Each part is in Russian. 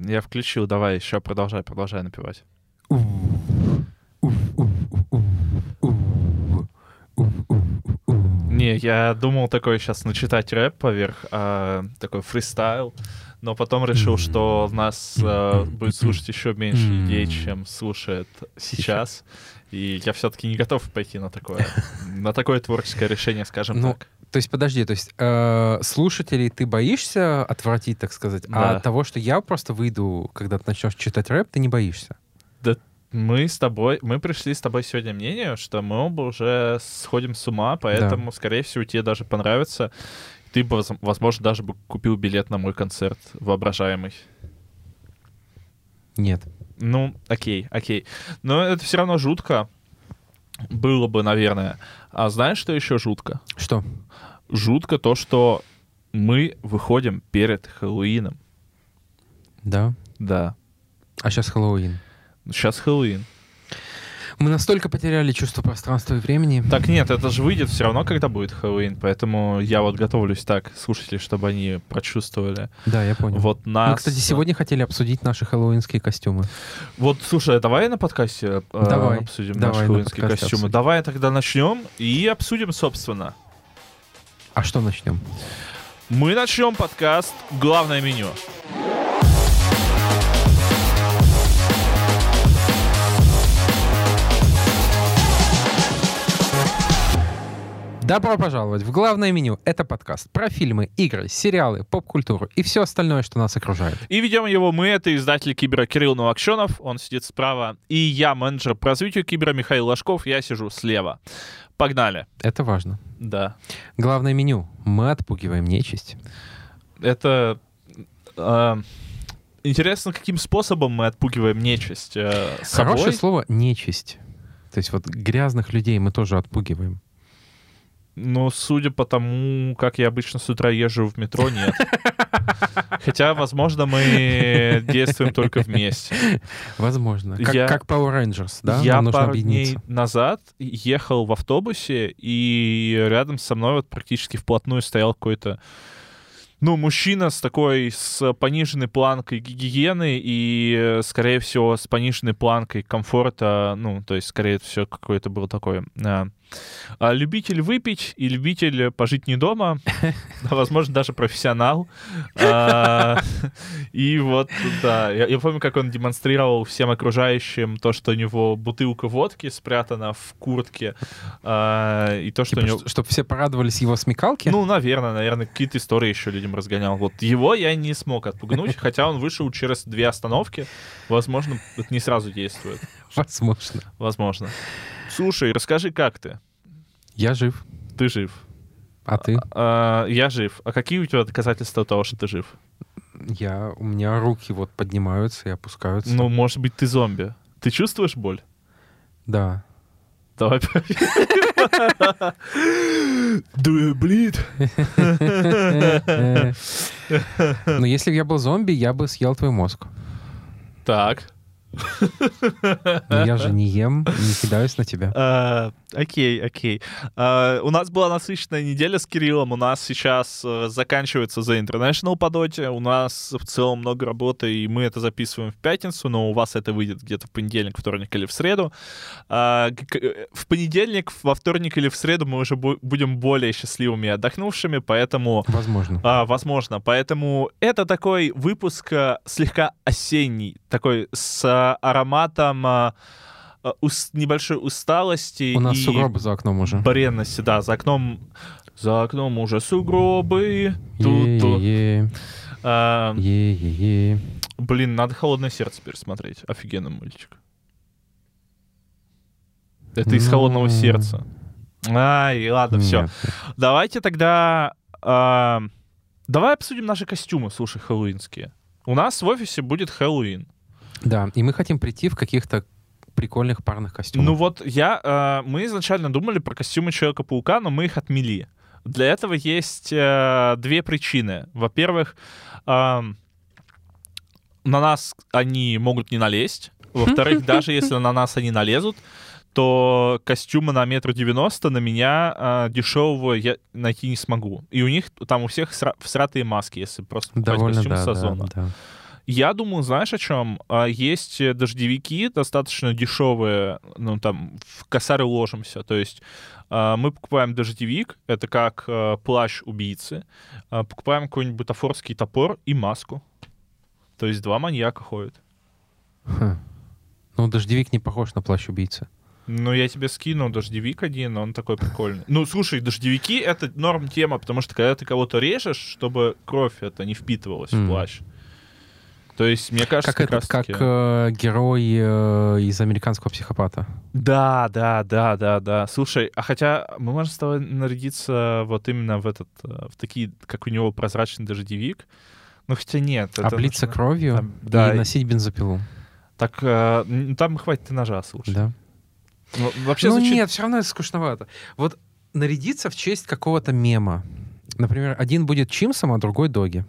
Я включил, давай еще продолжай, продолжай напевать. Не, я думал такой сейчас начитать рэп поверх, а, такой фристайл, но потом решил, что нас а, будет слушать еще меньше людей, чем слушает сейчас. И я все-таки не готов пойти на такое, на такое творческое решение, скажем Ну, так. То есть, подожди, то есть э, слушателей ты боишься отвратить, так сказать, а Да. от того, что я просто выйду, когда ты начнешь читать рэп, ты не боишься? Мы с тобой, мы пришли с тобой сегодня к мнению, что мы оба уже сходим с ума, поэтому, скорее всего, тебе даже понравится. Ты бы, воз- возможно, даже бы купил билет на мой концерт воображаемый. Нет. Ну, окей, окей. Но это все равно жутко. Было бы, наверное. А знаешь, что еще жутко? Что? Жутко то, что мы выходим перед Хэллоуином. Да. Да. А сейчас Хэллоуин. Сейчас Хэллоуин. Мы настолько потеряли чувство пространства и времени. Так нет, это же выйдет все равно, когда будет Хэллоуин, поэтому я вот готовлюсь так, слушатели, чтобы они прочувствовали. Да, я понял. Вот нас... Мы, кстати, сегодня хотели обсудить наши хэллоуинские костюмы. Вот, слушай, давай на подкасте э, Давай. обсудим Давай наши на хэллоуинские подкасте костюмы. обсудим. Давай тогда начнем и обсудим, собственно. А что начнем? Мы начнем подкаст «Главное меню». Добро пожаловать в главное меню. Это подкаст про фильмы, игры, сериалы, поп-культуру и все остальное, что нас окружает. И ведем его мы, это издатель Кибера Кирилл Новокшенов, он сидит справа, и я, менеджер по развитию Кибера Михаил Ложков, я сижу слева. Погнали. Это важно. Да. Главное меню. Мы отпугиваем нечисть. Это... э, интересно, каким способом мы отпугиваем нечисть? Э, собой? Хорошее слово «нечисть». То есть вот грязных людей мы тоже отпугиваем. Ну, судя по тому, как я обычно с утра езжу в метро, нет. Хотя, возможно, мы действуем только вместе. Возможно. Как, Я- как Power Rangers, да? я Нам нужно пару дней назад ехал в автобусе, и рядом со мной вот практически вплотную стоял какой-то ну, мужчина с такой, с пониженной планкой гигиены и, э, скорее всего, с пониженной планкой комфорта, ну, то есть, скорее всего, какой-то был такой а, а, любитель выпить и любитель пожить не дома, а, возможно, даже профессионал. А, И вот, да, я, помню, как он демонстрировал всем окружающим то, что у него бутылка водки спрятана в куртке, а, и то, что у него... Чтобы все порадовались его смекалке? Ну, наверное, наверное, какие-то истории еще людям разгонял. Вот его я не смог отпугнуть, хотя он вышел через две остановки. Возможно, это не сразу действует. Возможно. Возможно. Слушай, расскажи, как ты? Я жив. Ты жив. А ты? А, я жив. А какие у тебя доказательства того, что ты жив? Я... У меня руки вот поднимаются и опускаются. Ну, может быть, ты зомби. Ты чувствуешь боль? Да. Давай. Do you bleed? Но если бы я был зомби, я бы съел твой мозг. Так. Я же не ем, не кидаюсь на тебя. Окей, окей. А, У нас была насыщенная неделя с Кириллом. У нас сейчас э, заканчивается The International по доте. У нас в целом много работы, и мы это записываем в пятницу, но у вас это выйдет где-то в понедельник, вторник или в среду. Э, В понедельник, во вторник или в среду мы уже бу- будем более счастливыми и отдохнувшими, поэтому Возможно. а, возможно. Поэтому это такой выпуск а, слегка осенний, такой с а, ароматом а, ус- небольшой усталости У нас и сугробы за окном уже. бренности. Да, за окном за окном уже сугробы. А, е-е-е. блин, надо «Холодное сердце» пересмотреть. Офигенный мультик. Это из Ну. «Холодного сердца». Ай, ладно, все. Давайте тогда... а, давай обсудим наши костюмы, слушай, хэллоуинские. У нас в офисе будет Хэллоуин. Да, и мы хотим прийти в каких-то прикольных парных костюмах. Ну вот я... а, мы изначально думали про костюмы Человека-паука, но мы их отмели. Для этого есть э, две причины. Во-первых, ам, на нас они могут не налезть. Во-вторых, даже если на нас они налезут, то костюмы на метр девяносто на меня а, дешевого я найти не смогу. И у них там у всех сра- всратые маски, если просто покупать Довольно, костюм да, с да, да. Я думаю, знаешь, о чем? А, Есть э, дождевики достаточно дешевые, ну, там, в косары ложимся. То есть а, мы покупаем дождевик, это как э, плащ убийцы, а, покупаем какой-нибудь бутафорский топор и маску. То есть два маньяка ходят. Хм. Ну, дождевик не похож на плащ убийцы. Ну, я тебе скину дождевик один, он такой прикольный. Ну, слушай, дождевики — это норм тема, потому что когда ты кого-то режешь, чтобы кровь это не впитывалась в Мгм. плащ. То есть, мне кажется, Как как, этот, как э, герой э, из американского психопата. Да, да, да, да, да. Слушай, а хотя мы можем с тобой нарядиться вот именно в этот, э, в такие, как у него прозрачный дождевик. Ну, хотя нет. Облиться нужно- кровью там, да, и носить бензопилу. Так, э, там хватит и ножа, слушай. Да. Ну, Вообще ну звучит- нет, все равно это скучновато. Вот нарядиться в честь какого-то мема. Например, один будет Чимсом, а другой Доги.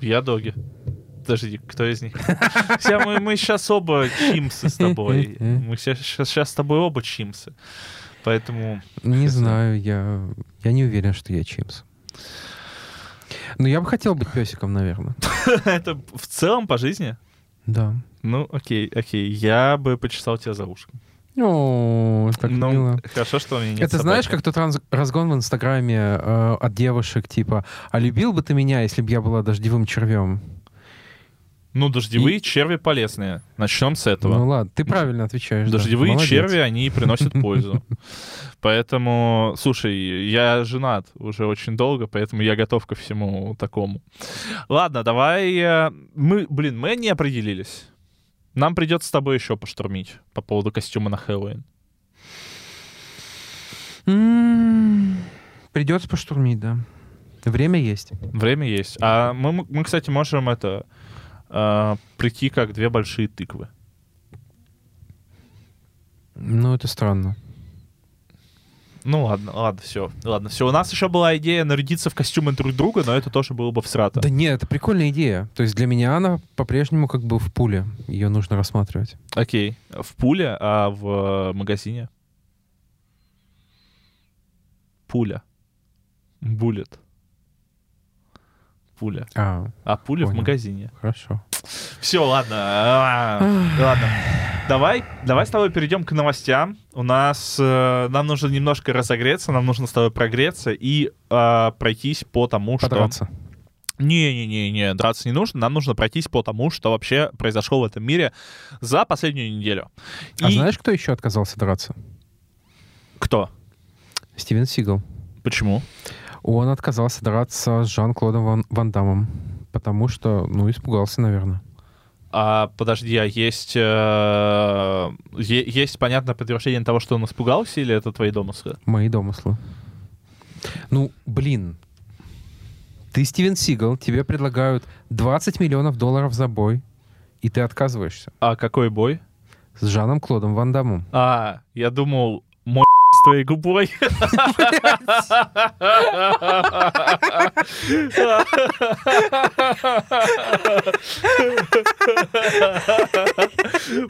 Я доги. Подожди, кто из них? Все, мы, мы сейчас оба чимсы с тобой. Мы сейчас, сейчас, с тобой оба чимсы. Поэтому... Не знаю, я, я не уверен, что я Чимс. Но я бы хотел быть песиком, наверное. Это в целом по жизни? Да. Ну, окей, окей. Я бы почесал тебя за ушком. О, так ну, мило. хорошо, что у меня нет Это знаешь, собаки. как тот разгон в Инстаграме э, от девушек, типа, а любил бы ты меня, если бы я была дождевым червем? Ну, дождевые черви полезные. Начнем с этого. Ну ладно, ты правильно отвечаешь. да. Дождевые Молодец. черви, они приносят пользу. Поэтому, слушай, я женат уже очень долго, поэтому я готов ко всему такому. Ладно, давай... э, Мы, блин, мы не определились. Нам придется с тобой еще поштурмить по поводу костюма на Хэллоуин. М, Придется поштурмить, да. Время есть. Время есть. А мы, мы кстати, можем это э, прийти как две большие тыквы. Ну, это странно. Ну ладно, ладно, все. Ладно, все. У нас еще была идея нарядиться в костюмы друг друга, но это тоже было бы всрато. Да нет, это прикольная идея. То есть для меня она по-прежнему как бы в пуле. Ее нужно рассматривать. Окей. В пуле, а в э, магазине? Пуля. Буллет. Пуля. А, А пуля в Понял. магазине. хорошо. Все, ладно. а, Ладно. Давай, давай с тобой перейдем к новостям. У нас э, нам нужно немножко разогреться, нам нужно с тобой прогреться и э, пройтись по тому, Подраться. что... Не-не-не-не, драться не нужно. Нам нужно пройтись по тому, что вообще произошло в этом мире за последнюю неделю. А И знаешь, кто еще отказался драться? кто? Стивен Сигал. Почему? Он отказался драться с Жан-Клодом Ван, Ван Дамом, потому что, ну, испугался, наверное. А, подожди, а есть, э, е- есть понятное подтверждение того, что он испугался, или это твои домыслы? Мои домыслы. Ну, блин. Ты Стивен Сигал, тебе предлагают 20 миллионов долларов за бой, и ты отказываешься. А какой бой? С Жаном Клодом Ван Дамом. А, я думал, с твоей губой.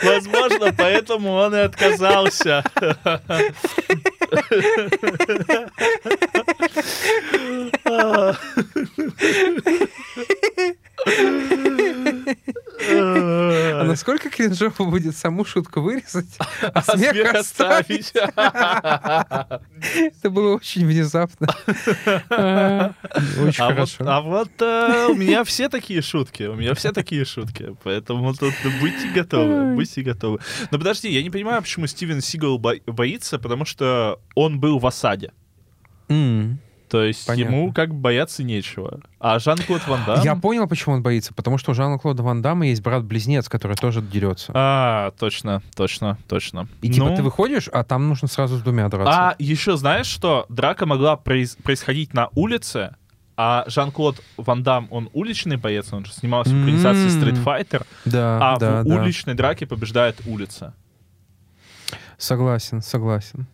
Возможно, поэтому он и отказался. А насколько кринжово будет саму шутку вырезать, а А смех оставить? Это было очень внезапно. А, Очень А вот, хорошо. а вот э, у меня все такие шутки, у меня все такие шутки, поэтому тут будьте готовы, будьте готовы. Но подожди, я не понимаю, почему Стивен Сигал бо- боится, потому что он был в осаде. То есть Понятно. ему как бы бояться нечего. А Жан-Клод Ван Дам... Я понял, почему он боится. Потому что у Жана-Клода Ван Дамма есть брат-близнец, который тоже дерется. А, точно, точно, точно. И типа Ну, ты выходишь, а там нужно сразу с двумя драться. А еще знаешь, что драка могла произ- происходить на улице, а Жан-Клод Ван Дам, он уличный боец, он же снимался в экранизации. Street Fighter, Да, а да, в да. уличной драке побеждает улица. Согласен, согласен.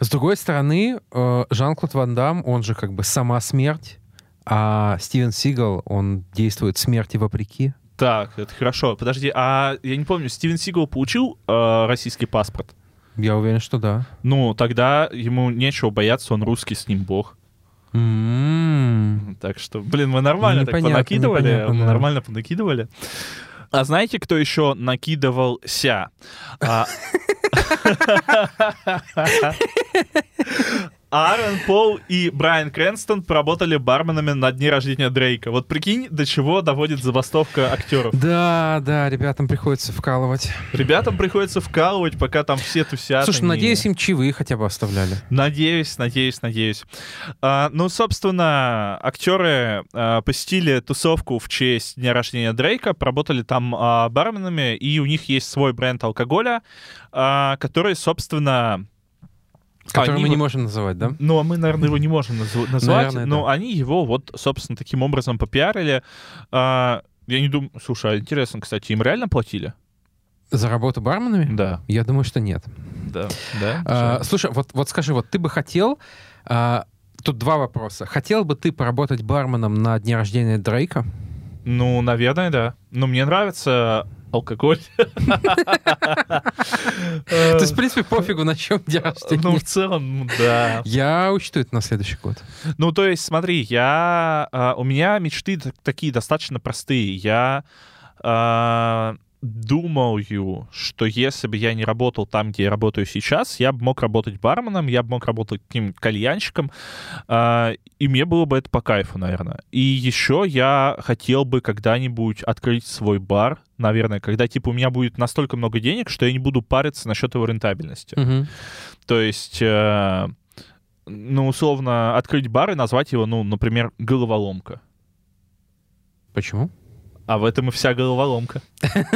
С другой стороны, э, Жан-Клод Ван Дам, он же как бы сама смерть, а Стивен Сигал, он действует смерти вопреки. Так, это хорошо. Подожди, а я не помню, Стивен Сигал получил э, российский паспорт? Я уверен, что да. Ну, тогда ему нечего бояться, он русский, с ним бог. М. Так что, блин, мы нормально так Непонятно, понакидывали, непонятно, мы да. нормально понакидывали. А знаете, кто еще накидывался? Аарон Пол и Брайан Крэнстон поработали барменами на дне рождения Дрейка. Вот прикинь, до чего доводит забастовка актеров. Да, да, ребятам приходится вкалывать. Ребятам приходится вкалывать, пока там все тусят. Слушай, они- надеюсь, им чаевые хотя бы оставляли. Надеюсь, надеюсь, надеюсь. А, ну, собственно, актеры а, посетили тусовку в честь дня рождения Дрейка, поработали там а, барменами, и у них есть свой бренд алкоголя, а, который, собственно... Который они мы не можем называть, да? Ну, а мы, наверное, его не можем назв- назвать, Наверное, но да. они его вот, собственно, таким образом попиарили. А, я не думаю... Слушай, а интересно, кстати, им реально платили? За работу барменами? Да, Я думаю, что нет. да, да. А, слушай, вот, вот скажи, вот ты бы хотел... а, тут два вопроса. Хотел бы ты поработать барменом на дне рождения Дрейка? Ну, наверное, да. Но мне нравится алкоголь. То есть, в принципе, пофигу, на чем день. Ну, в целом, да. Я учту это на следующий год. Ну, то есть, смотри, я... а, У меня мечты такие достаточно простые. Я а, думаю, что если бы я не работал там, где я работаю сейчас, я бы мог работать барменом, я бы мог работать каким кальянщиком, а, и мне было бы это по кайфу, наверное. И еще я хотел бы когда-нибудь открыть свой бар, наверное, когда, типа, у меня будет настолько много денег, что я не буду париться насчет его рентабельности. Мгм. То есть, э, ну, условно, открыть бар и назвать его, ну, например, головоломка. Почему? А в этом и вся головоломка.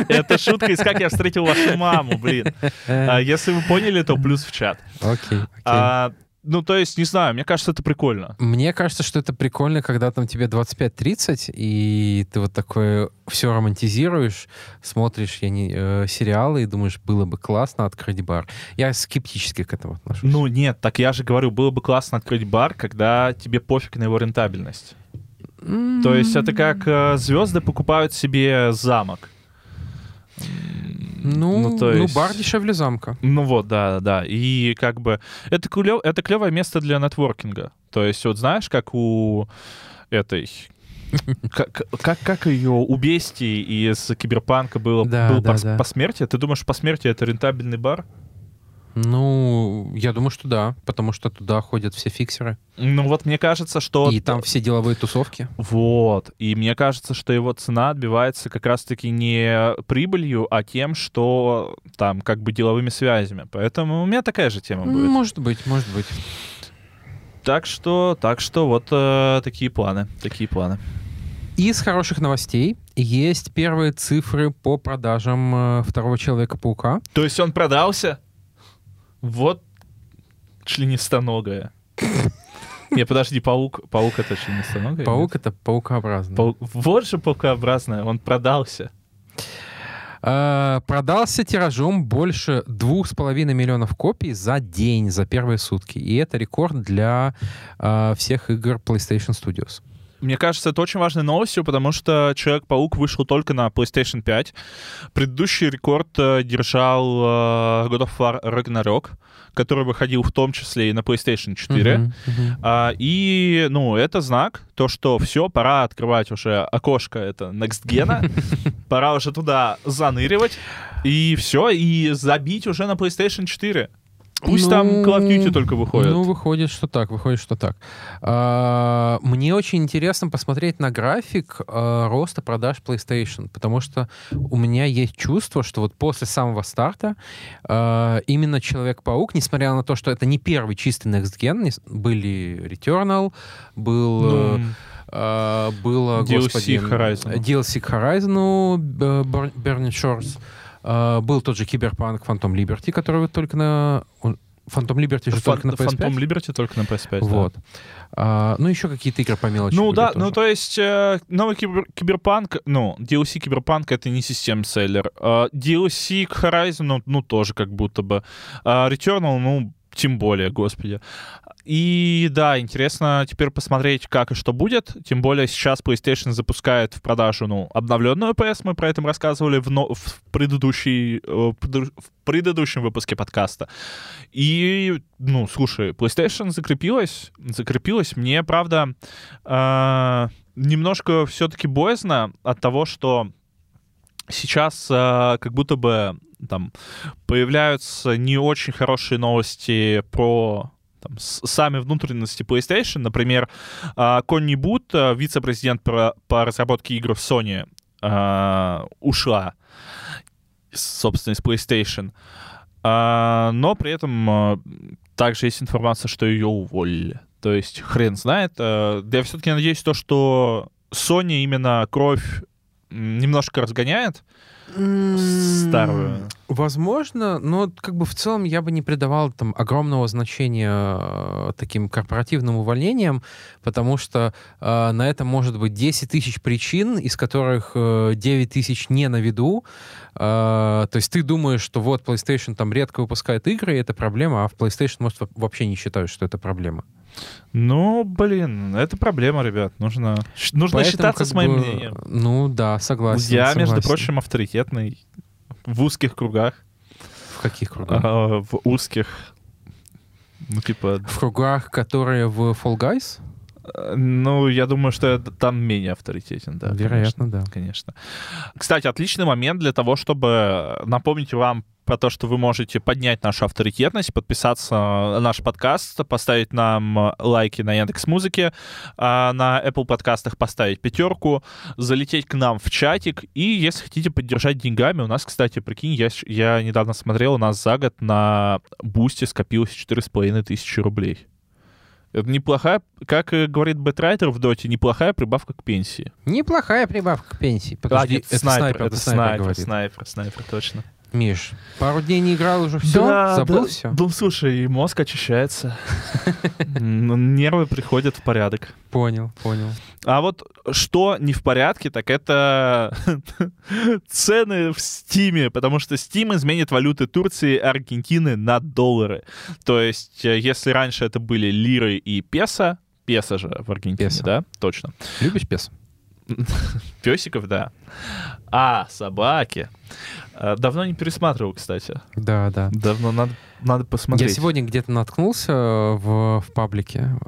Это шутка из «Как я встретил вашу маму», блин. А Если вы поняли, то плюс в чат. Окей, окей. А, Ну, то есть, не знаю, мне кажется, это прикольно. Мне кажется, что это прикольно, когда там тебе 25-30, и ты вот такое все романтизируешь, смотришь я не, э, сериалы и думаешь, было бы классно открыть бар. Я скептически к этому отношусь. Ну, нет, так я же говорю, было бы классно открыть бар, когда тебе пофиг на его рентабельность. То есть это как э, звезды покупают себе замок. Ну, ну, ну, то есть- бар дешевле замка. Ну вот, да, да. И как бы это, клё- это клевое место для нетворкинга. То есть вот знаешь, как у этой... Как, как, как ее у Бести из Киберпанка было, Да, был да, пос- да. посмертие? Ты думаешь, посмертие это рентабельный бар? Ну, я думаю, что да, потому что туда ходят все фиксеры. Ну вот мне кажется, что... И там все деловые тусовки. Вот. И мне кажется, что его цена отбивается как раз-таки не прибылью, а тем, что там как бы деловыми связями. Поэтому у меня такая же тема будет. Может быть, может быть. Так что, так что вот э, такие планы, такие планы. Из хороших новостей есть первые цифры по продажам э, второго Человека-паука. То есть он продался? Вот членистоногая. Не, подожди, паук, паук это членистоногая? Паук — это паукообразный. Паук- Вот же паукообразная, он продался. Э, Продался тиражом больше двух с половиной миллионов копий за день, за первые сутки. И это рекорд для э, всех игр PlayStation Studios. Мне кажется, это очень важной новостью, потому что Человек-паук вышел только на PlayStation 5. Предыдущий рекорд э, держал э, God of War Ragnarok, который выходил в том числе и на PlayStation 4. Мгм, мгм. А, и, ну, это знак, то, что все, пора открывать уже окошко, это Next Gen, пора уже туда заныривать, и все, и забить уже на PlayStation 4. Пусть там Call of Duty только выходит. Ну, выходит, что так, выходит, что так. А, Мне очень интересно посмотреть на график а, роста продаж PlayStation, потому что у меня есть чувство, что вот после самого старта а, именно Человек-паук, несмотря на то, что это не первый чистый Next Gen, были Returnal, был... Ну, а, было, DLC господи, Horizon. DLC к Horizon, э, Bur- Burning Shores. А, Был тот же Киберпанк Phantom Liberty, который вот только на... он- Phantom Liberty же Фан- только на PS5. Phantom Liberty только на PS5. да. Вот. А, ну, еще какие-то игры по мелочи Ну да, тоже. ну то есть э, новый кибер- киберпанк, ну, DLC киберпанк это не систем-селлер. А DLC к Horizon, ну, ну, тоже как будто бы. А Returnal, ну, тем более, господи. И да, интересно теперь посмотреть, как и что будет. Тем более сейчас PlayStation запускает в продажу ну, обновленную PS, мы про это рассказывали в, но, в, предыдущей, э, в предыдущем выпуске подкаста. И, ну, слушай, PlayStation закрепилась, закрепилась. Мне, правда, э, немножко все-таки боязно от того, что сейчас э, как будто бы там появляются не очень хорошие новости про там, сами внутренности PlayStation. Например, а, Конни Бут, а, вице-президент по, по разработке игр в Sony, а, ушла, собственно, из PlayStation. Но при этом также есть информация, что ее уволили. То есть хрен знает. Я все-таки надеюсь то, что Sony именно кровь немножко разгоняет, старую. Возможно, но как бы в целом я бы не придавал там огромного значения э, таким корпоративным увольнениям, потому что э, на это может быть 10 тысяч причин, из которых э, 9 тысяч не на виду. Э, то есть ты думаешь, что вот PlayStation там редко выпускает игры, и это проблема, а в PlayStation, может, вообще не считают, что это проблема. Ну, блин, это проблема, ребят. Нужно, нужно Поэтому, считаться с моим бы, мнением. Ну да, согласен. Я, согласен. между прочим, авторитетный в узких кругах. В каких кругах? А, в узких. Ну, типа... В кругах, которые в Fall Guys? Ну, я думаю, что я там менее авторитетен, да. Вероятно, конечно, да. Конечно. Кстати, отличный момент для того, чтобы напомнить вам про то, что вы можете поднять нашу авторитетность, подписаться на наш подкаст, поставить нам лайки на Яндекс Музыке, а на Apple подкастах поставить пятерку, залететь к нам в чатик, и если хотите поддержать деньгами, у нас, кстати, прикинь, я, я недавно смотрел, у нас за год на Бусте скопилось 4,5 тысячи рублей. Это неплохая, как говорит Бэтрайтер в доте, неплохая прибавка к пенсии. Неплохая прибавка к пенсии. Подожди, а, нет, это снайпер, снайпер, это снайпер, снайпер, снайпер, снайпер, точно. Миш, пару дней не играл уже все? Да, Забыл да, все? Ну, слушай, мозг очищается. Нервы приходят в порядок. Понял, понял. А вот что не в порядке, так это цены в Стиме, потому что Steam изменит валюты Турции и Аргентины на доллары. То есть, э, если раньше это были лиры и песо, песо же в Аргентине, песо. да? Точно. Любишь песо? Песиков, да. А, собаки. Э, давно не пересматривал, кстати. Да, да. Давно надо, надо посмотреть. Я сегодня где-то наткнулся в, в паблике,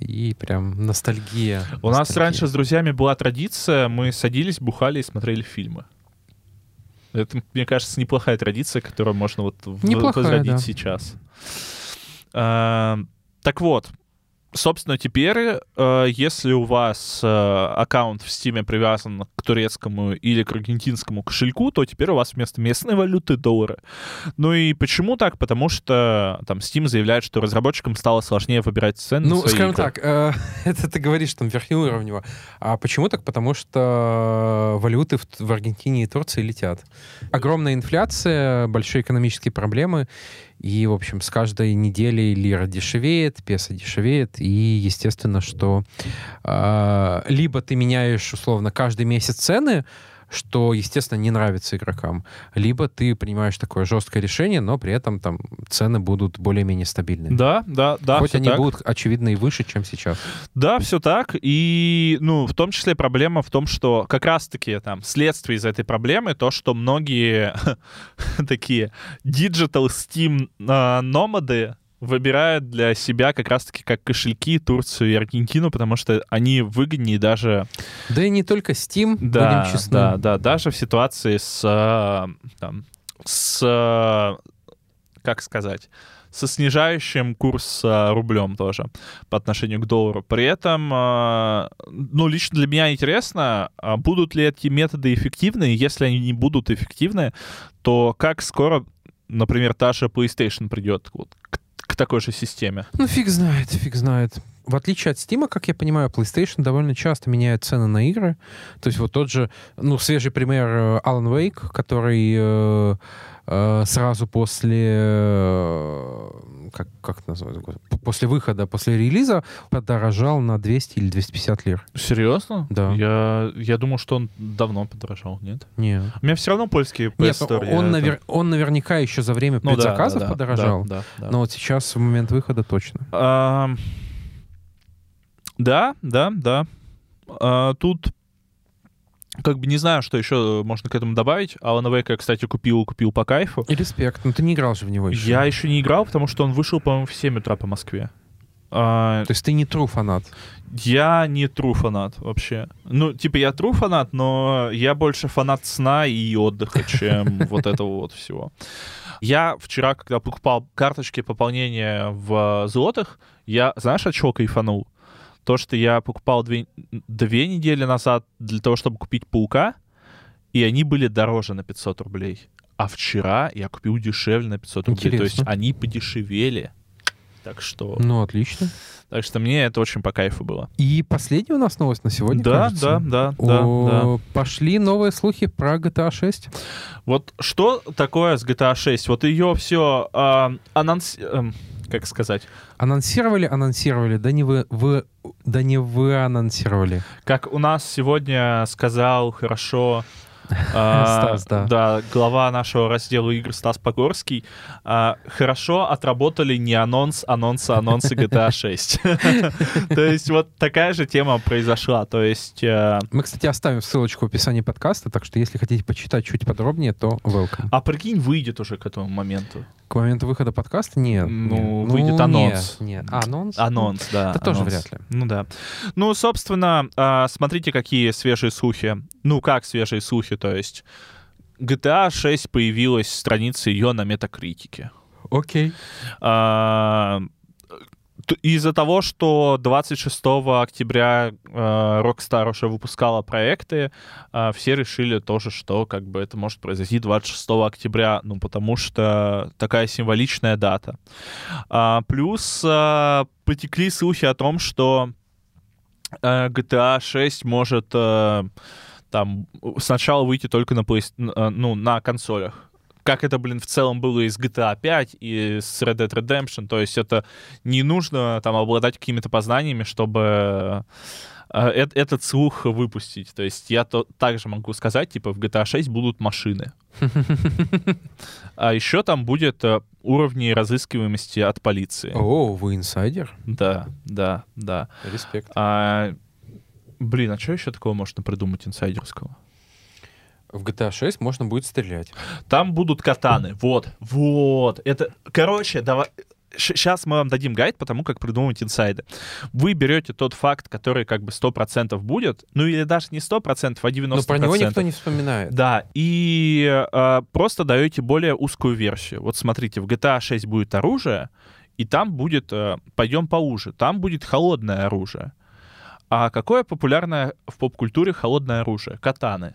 и прям ностальгия. У ностальгия. нас раньше с друзьями была традиция, мы садились, бухали и смотрели фильмы. Это, мне кажется, неплохая традиция, которую можно вот неплохая, возродить да. сейчас. А, так вот, собственно, теперь, э, если у вас э, аккаунт в Steam привязан к турецкому или к аргентинскому кошельку, то теперь у вас вместо местной валюты доллары. Ну и почему так? Потому что там Steam заявляет, что разработчикам стало сложнее выбирать цены. Ну, скажем игры. так, э, это ты говоришь там верхнеуровнево. А почему так? Потому что валюты в, в Аргентине и Турции летят. Огромная инфляция, большие экономические проблемы, и, в общем, с каждой неделей лира дешевеет, песо дешевеет, и естественно, что э, либо ты меняешь, условно, каждый месяц цены, что, естественно, не нравится игрокам. Либо ты принимаешь такое жесткое решение, но при этом там цены будут более-менее стабильными. Да, да, да. Хоть они так. будут, очевидно, и выше, чем сейчас. Да, все так. И, ну, в том числе проблема в том, что как раз-таки там следствие из этой проблемы то, что многие такие digital Steam а, номады выбирают для себя как раз-таки как кошельки Турцию и Аргентину, потому что они выгоднее даже... Да и не только Steam, да, будем честны. Да, да, даже в ситуации с... А, там, с... А, как сказать? со снижающим курс а, рублем тоже по отношению к доллару. При этом, ну, лично для меня интересно, будут ли эти методы эффективны, если они не будут эффективны, то как скоро, например, та же PlayStation придет вот, к к такой же системе? Ну, фиг знает, фиг знает. В отличие от Steam, как я понимаю, PlayStation довольно часто меняет цены на игры. То есть вот тот же, ну, свежий пример э, Alan Wake, который э, э, сразу после, э, как, как это называется, после выхода, после релиза подорожал на 200 или 250 лир. Серьезно? Да. Я, я думал, что он давно подорожал, нет? Не. У меня все равно польские PS Нет, Store, он, это- навер- он наверняка еще за время Ну да, предзаказов да, да, подорожал. Да, да, да. Но вот сейчас, в момент выхода, точно. Ам, Да, да, да. А, Тут как бы не знаю, что еще можно к этому добавить. Wake я, кстати, купил, купил по кайфу. И респект. Ну ты не играл же в него еще. Я еще не играл, потому что он вышел, по-моему, в 7 утра по Москве. А, То есть ты не true фанат. Я не true фанат вообще. Ну, типа, я true фанат, но я больше фанат сна и отдыха, чем вот этого вот всего. Я вчера, когда покупал карточки пополнения в злотых, я, знаешь, от чего кайфанул? То, что я покупал две, две недели назад для того, чтобы купить паука, и они были дороже на 500 рублей. А вчера я купил дешевле на 500 рублей. То есть Интересно. они подешевели. Так что, Ну, отлично. так что мне это очень по кайфу было. И последняя у нас новость на сегодня, Да, кажется. да, да, да, О, да. Пошли новые слухи про GTA 6. Вот что такое с GTA 6? Вот ее все анонс... эм, как сказать? Анонсировали, анонсировали, да не вы, вы да не вы анонсировали. Как у нас сегодня сказал хорошо а, Стас, да. глава нашего раздела игр Стас Погорский, а, хорошо отработали не анонс, анонсы, анонсы GTA 6. То есть вот такая же тема произошла. То есть э, Мы, кстати, оставим ссылочку в описании подкаста, так что если хотите почитать чуть подробнее, то welcome. а прикинь, выйдет уже к этому моменту. К моменту выхода подкаста нет. Ну, нет. выйдет анонс. Нет, нет. А, анонс? Анонс, да. Это тоже анонс. вряд ли. Ну да. Ну, собственно, а, смотрите, какие свежие слухи. Ну, как свежие слухи, то есть GTA 6 появилась страница ее на метакритике. Окей. А, т- Из-за того, что 26 октября э, Rockstar уже выпускала проекты, а, все решили тоже, что как бы это может произойти 26 октября, ну потому что такая символичная дата. А, Плюс а, потекли слухи о том, что э, GTA 6 может э, там сначала выйти только на, Play- э, ну, на консолях. Как это, блин, в целом было и с GTA 5, и с Red Dead Redemption. То есть это не нужно там обладать какими-то познаниями, чтобы э, э- этот слух выпустить. То есть я то, также могу сказать, типа, в GTA 6 будут машины. А еще там будет э, уровни разыскиваемости от полиции. О, вы инсайдер? Да, да, да. Респект. А, блин, а что еще такого можно придумать инсайдерского? В GTA 6 можно будет стрелять. Там будут катаны. Вот, вот. Это, короче, давай. Сейчас мы вам дадим гайд по тому, как придумывать инсайды. Вы берете тот факт, который как бы 100% будет, ну или даже не 100%, а 90%. Но про него никто не вспоминает. Да, и э, просто даете более узкую версию. Вот смотрите, в GTA 6 будет оружие, и там будет, э, пойдем поуже, там будет холодное оружие. А какое популярное в поп-культуре холодное оружие? Катаны.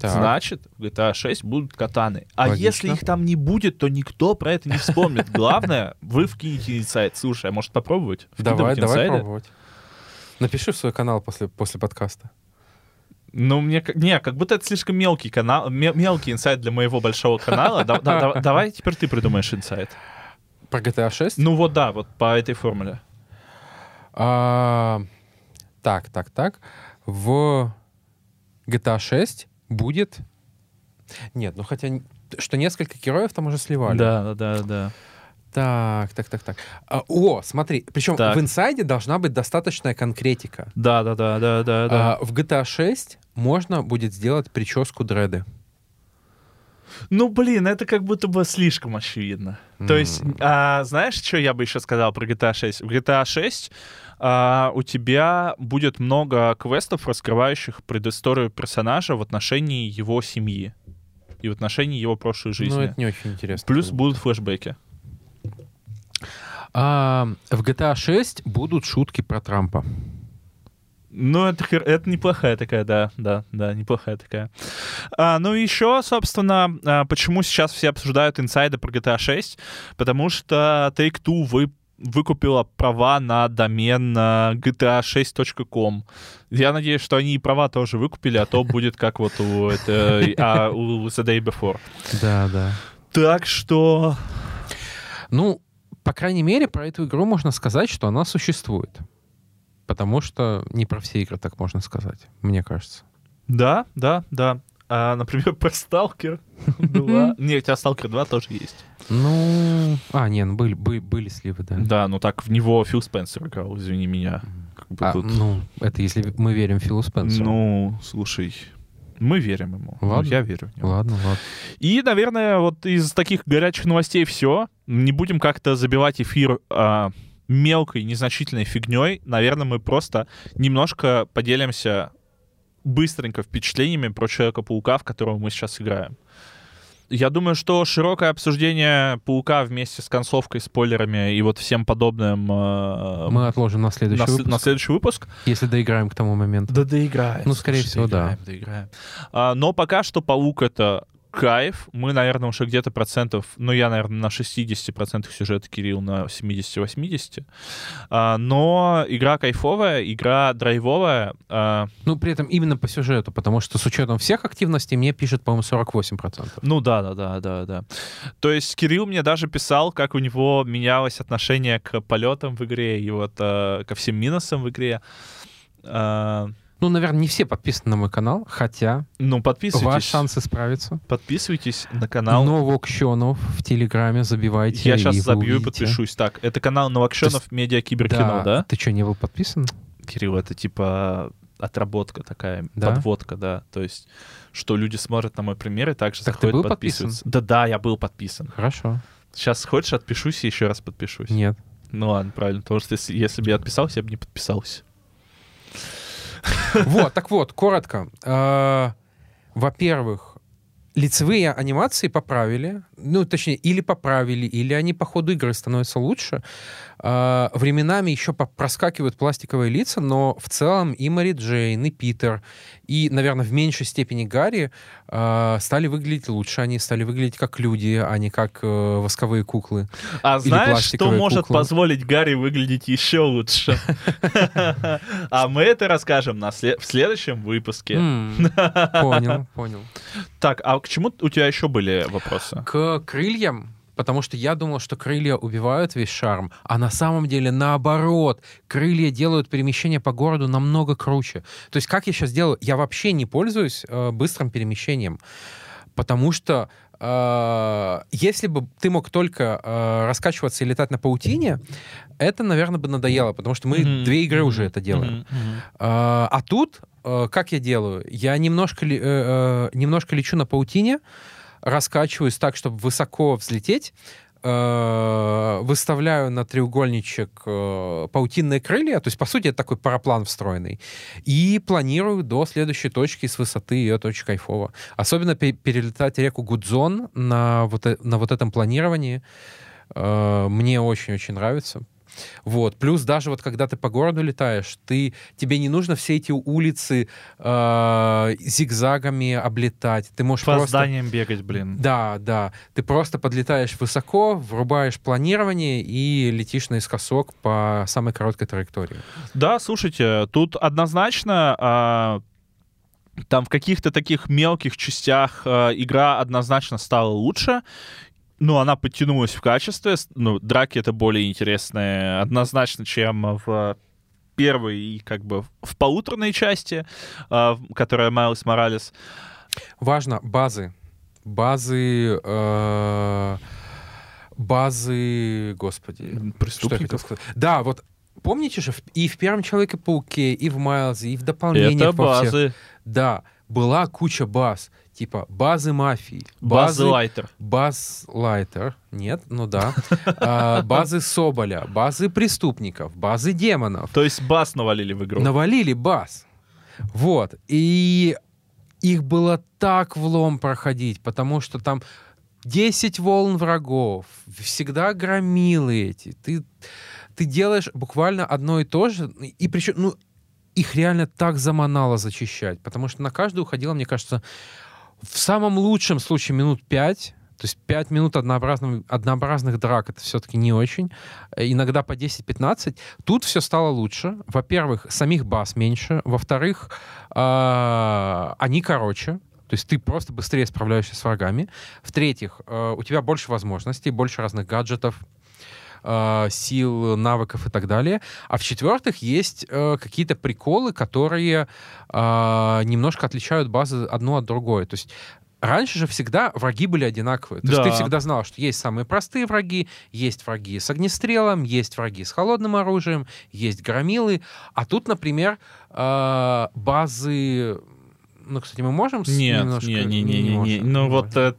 Так. Значит, в GTA 6 будут катаны. А Логично. если их там не будет, то никто про это не вспомнит. Главное, вы вкинете инсайт. Слушай, а может попробовать? Давай, давай пробовать. Напиши в свой канал после, после подкаста. Ну, мне... Не, как будто это слишком мелкий канал, ме- мелкий инсайт для моего большого канала. Да- да- да- Давай теперь ты придумаешь инсайт. Про GTA 6? Ну вот да, вот по этой формуле. А, так, так, так. В GTA 6 будет... Нет, ну хотя... Что несколько героев там уже сливали. Да, да, да. Так, так, так, так. А, о, смотри, причем Так. в инсайде должна быть достаточная конкретика. Да, да, да, да, да, да. А, в GTA 6 можно будет сделать прическу дреды. Ну, блин, это как будто бы слишком очевидно. То есть, а, знаешь, что я бы еще сказал про GTA 6? В GTA 6 а, у тебя будет много квестов, раскрывающих предысторию персонажа в отношении его семьи и в отношении его прошлой жизни. Ну, это не очень интересно. Плюс будут флешбеки. А, в GTA 6 будут шутки про Трампа. Ну, это, это неплохая такая, да, да, да, неплохая такая. А, ну, еще, собственно, а, почему сейчас все обсуждают инсайды про GTA 6? Потому что Take-Two вы, выкупила права на домен а, gta6.com. Я надеюсь, что они и права тоже выкупили, а то будет как вот у, это, а, у The Day Before. Да, да. Так что... Ну, по крайней мере, про эту игру можно сказать, что она существует. Потому что не про все игры так можно сказать, мне кажется. Да, да, да. А, например, про Сталкер 2. Не, у тебя Сталкер 2 тоже есть. Ну, а, не, ну были, были, были сливы, да. Да, ну так в него Фил Спенсер играл, извини меня. Как бы А, тут- ну, это если мы верим Филу Спенсеру. Ну, слушай, мы верим ему. Ну, Ладно. я верю в него. Ладно, ладно. И, наверное, вот из таких горячих новостей все. Не будем как-то забивать эфир а, мелкой, незначительной фигней. Наверное, мы просто немножко поделимся быстренько впечатлениями про Человека-паука, в которого мы сейчас играем. Я думаю, что широкое обсуждение Паука вместе с концовкой, спойлерами и вот всем подобным э, Мы отложим на следующий на, выпуск, на следующий выпуск. если доиграем к тому моменту. Да доиграем. Ну, скорее слушай, всего, да. доиграем, доиграем. А, но пока что паук это кайф. Мы, наверное, уже где-то процентов, ну, я, наверное, на 60% сюжета, Кирилл на 70-80. А, но игра кайфовая, игра драйвовая. А, Ну, при этом именно по сюжету, потому что с учетом всех активностей мне пишет, по-моему, 48%. ну да, да, да, да, да. То есть Кирилл мне даже писал, как у него менялось отношение к полетам в игре и вот а, ко всем минусам в игре. А, Ну, наверное, не все подписаны на мой канал, хотя ну, подписывайтесь. ваш шанс исправиться. Подписывайтесь на канал. Новокщенов в Телеграме забивайте. Я сейчас и забью и подпишусь. Так, это канал Новокшенов Медиа Киберкино, да? Ты что, не был подписан? Кирилл, это типа отработка такая, Да? подводка, да. То есть, что люди смотрят на мой пример и также Так ты заходят, был подписываются. Да-да, я был подписан. Хорошо. Сейчас хочешь, отпишусь и еще раз подпишусь. Нет. Ну ладно, правильно. Потому что если, если бы я отписался, я бы не подписался. Вот, так вот, коротко. Э, Во-первых, лицевые анимации поправили, ну, точнее, или поправили, или они по ходу игры становятся лучше. Э, Временами еще проскакивают пластиковые лица, но в целом и Мэри Джейн, и Питер, и, наверное, в меньшей степени Гарри э, стали выглядеть лучше. Они стали выглядеть как люди, а не как э, восковые куклы. А знаешь, что может куклы. позволить Гарри выглядеть еще лучше? А мы это расскажем в следующем выпуске. Понял, понял. Так, а к чему у тебя еще были вопросы? к крыльям, потому что я думал, что крылья убивают весь шарм, а на самом деле наоборот. Крылья делают перемещение по городу намного круче. То есть как я сейчас делаю? Я вообще не пользуюсь э, быстрым перемещением, потому что э, если бы ты мог только э, раскачиваться и летать на паутине, это, наверное, бы надоело, потому что мы Мгм, две игры мгм, уже это делаем. мгм, мгм. А, тут, э, как я делаю? Я немножко, э, э, немножко лечу на паутине, раскачиваюсь так, чтобы высоко взлететь, э, выставляю на треугольничек э, паутинные крылья, то есть, по сути, это такой параплан встроенный, и планирую до следующей точки с высоты, и это очень кайфово. Особенно пе- перелетать реку Гудзон на вот, э- на вот этом планировании э, мне очень-очень нравится. Вот. Плюс даже вот когда ты по городу летаешь, ты, тебе не нужно все эти улицы э, зигзагами облетать. Ты можешь По просто... зданиям бегать, блин. Да, да. Ты просто подлетаешь высоко, врубаешь планирование и летишь наискосок по самой короткой траектории. Да, слушайте, тут однозначно а, там в каких-то таких мелких частях а, игра однозначно стала лучше. Ну, она подтянулась в качестве. Ну, драки это более интересные однозначно, чем в первой и как бы в полуторной части, в- которая Майлз Моралес. Важно базы. Базы... э, базы... Господи. Что я хотел сказать? Да, вот помните же, и в первом Человеке-пауке, и в Майлзе, и в дополнениях Это во всех- базы. Да, была куча баз, типа базы мафии, Базы лайтер. баз Лайтер, нет, ну да, А, базы Соболя, базы преступников, базы демонов. То есть бас навалили в игру. Навалили баз. Вот. И их было так влом проходить, потому что там 10 волн врагов, всегда громилы эти. Ты, ты делаешь буквально одно и то же, и причем, ну, их реально так заманало зачищать, потому что на каждую уходило, мне кажется, в самом лучшем случае минут 5, то есть 5 минут однообразных, однообразных драк это все-таки не очень. Э, Иногда по 10-15. Тут все стало лучше. Во-первых, самих баз меньше. Во-вторых, а, они короче. То есть ты просто быстрее справляешься с врагами. В-третьих, э, у тебя больше возможностей, больше разных гаджетов. Э, сил, навыков и так далее. А в-четвертых, есть э, какие-то приколы, которые э, немножко отличают базы одну от другой. То есть Раньше же всегда враги были одинаковые. То Да. есть ты всегда знал, что есть самые простые враги, есть враги с огнестрелом, есть враги с холодным оружием, есть громилы. А тут, например, э, базы... Ну, кстати, мы можем с- Нет, немножко... не, не, не, не, не. Ну не вот э,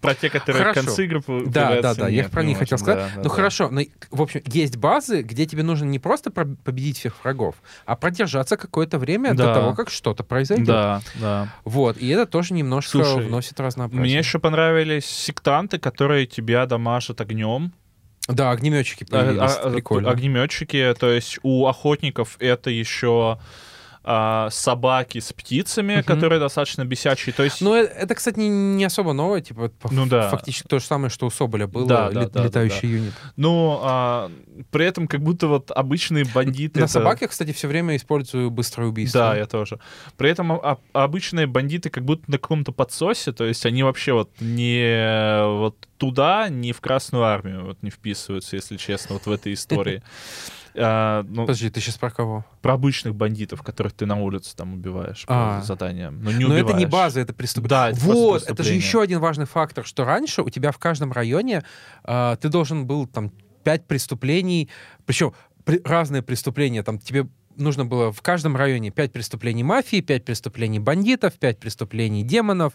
про те, которые Хорошо. концы игры Да, да, да, я нет, про них хотел сказать. да, да, ну да. хорошо, но, в общем, есть базы, где тебе нужно не просто про- победить всех врагов, а продержаться какое-то время до Да. того, как что-то произойдет. Да, да. Вот, и это тоже немножко Слушай, вносит разнообразие. Мне еще понравились сектанты, которые тебя дамажат огнем. Да, огнеметчики появились, А- а- прикольно. Огнеметчики, то есть у охотников это еще а, собаки с птицами, Мгм. которые достаточно бесячие. То есть, Ну, э- это, кстати, не не особо новое, типа, Ну да. фактически то же самое, что у Соболя было, Да, да, лет- да, да, летающий юнит. ну, а, при этом как будто вот обычные бандиты... На это- собаке, кстати, все время использую быстрое убийство. Да, я тоже. При этом а- а- обычные бандиты как будто на каком-то подсосе, то есть они вообще вот не вот туда, не в Красную Армию вот не вписываются, если честно, вот в этой истории. А, ну, Подожди, ты сейчас про кого? про обычных бандитов, которых ты на улице там убиваешь А. по заданиям. Но не Но это не база, это преступление. Да, это вот, это же еще один важный фактор, что раньше у тебя в каждом районе э, ты должен был там пять преступлений, причем при- разные преступления, там тебе нужно было в каждом районе пять преступлений мафии, пять преступлений бандитов, пять преступлений демонов,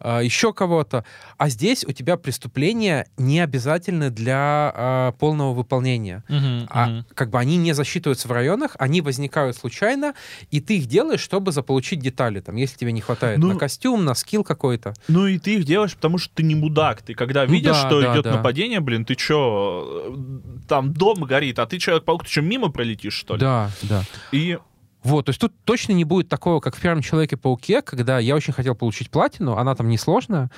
э, еще кого-то. А здесь у тебя преступления не обязательны для э, полного выполнения. Мгм, А мгм. как бы они не засчитываются в районах, они возникают случайно, и ты их делаешь, чтобы заполучить детали. Там, если тебе не хватает Ну, на костюм, на скилл какой-то. Ну и ты их делаешь, потому что ты не мудак. Ты когда Ну видишь, да, что да, идет да. нападение, блин, ты чё, э, там дом горит, а ты Человек-паук, ты что, мимо пролетишь, что ли? Да, да. И Вот, то есть тут точно не будет такого, как в первом Человеке-пауке, когда я очень хотел получить платину, она там несложная,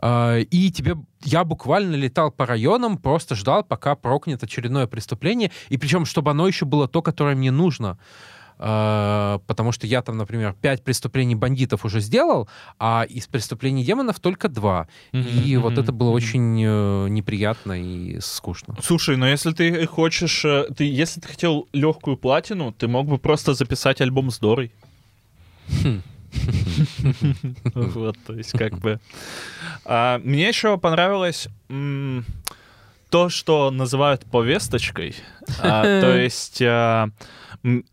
э, и тебе я буквально летал по районам, просто ждал, пока прокнет очередное преступление, и причем, чтобы оно еще было то, которое мне нужно. Э, потому что я там, например, пять преступлений бандитов уже сделал, а из преступлений демонов только два. И Мгм, вот это было мгм. очень э, неприятно и скучно. Слушай, но если ты хочешь, э, ты, если ты хотел легкую платину, ты мог бы просто записать альбом с Дорой. Хм. Вот, то есть как бы. А, Мне еще понравилось то, что называют повесточкой. А, То есть м,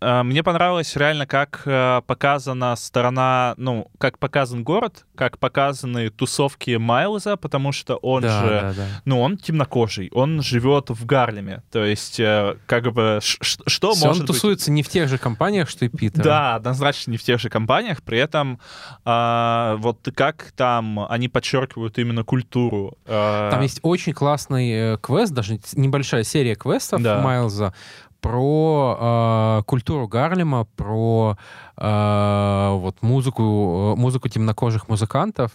а, мне понравилось реально, как а, показана сторона, ну, как показан город, как показаны тусовки Майлза, потому что он да, же да, да. ну, он темнокожий, он живет в Гарлеме. То есть, э, как бы, что Всё, может он быть... тусуется не в тех же компаниях, что и Питер. Да, однозначно не в тех же компаниях. При этом, а, вот как там они подчеркивают именно культуру. а, Там есть очень классный э, квест, даже небольшая серия квестов Да. Майлза про э, культуру Гарлема, про э, вот музыку, э, музыку темнокожих музыкантов,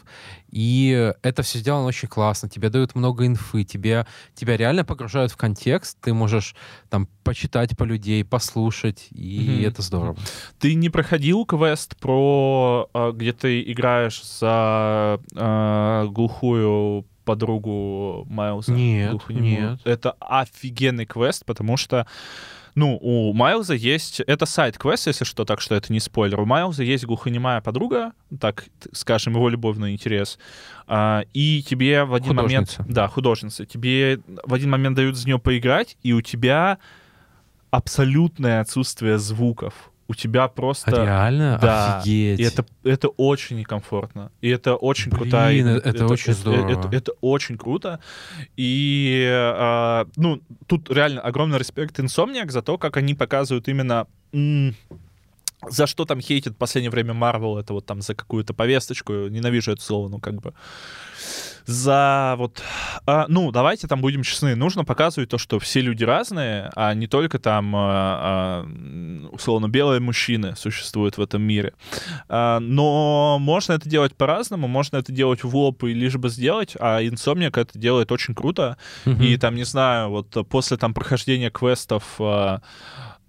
и это все сделано очень классно. Тебе дают много инфы, тебе тебя реально погружают в контекст, ты можешь там почитать по людей, послушать, и Мгм. это здорово. Ты не проходил квест про, а, где ты играешь за а, глухую подругу Майлза? Нет, нет. Это офигенный квест, потому что ну, у Майлза есть... Это сайт-квест, если что, так что это не спойлер. У Майлза есть глухонемая подруга, так скажем, его любовный интерес. А, и тебе в один момент... Художница. Да, художница. Тебе в один момент дают за нее поиграть, и у тебя абсолютное отсутствие звуков. У тебя просто... Реально? да. Офигеть. И это, это очень некомфортно. И это очень Блин, крутая... это очень здорово. Это, это очень круто. И, а, ну, тут реально огромный респект Insomniac за то, как они показывают именно... м, за что там хейтит в последнее время Марвел, это вот там за какую-то повесточку, ненавижу это слово, ну как бы за вот, а, ну давайте там будем честны, нужно показывать то, что все люди разные, а не только там а, а, условно белые мужчины существуют в этом мире. А, но можно это делать по-разному, можно это делать в лоб и лишь бы сделать, а Insomniac это делает очень круто, Мгм. и там, не знаю, вот после там прохождения квестов а,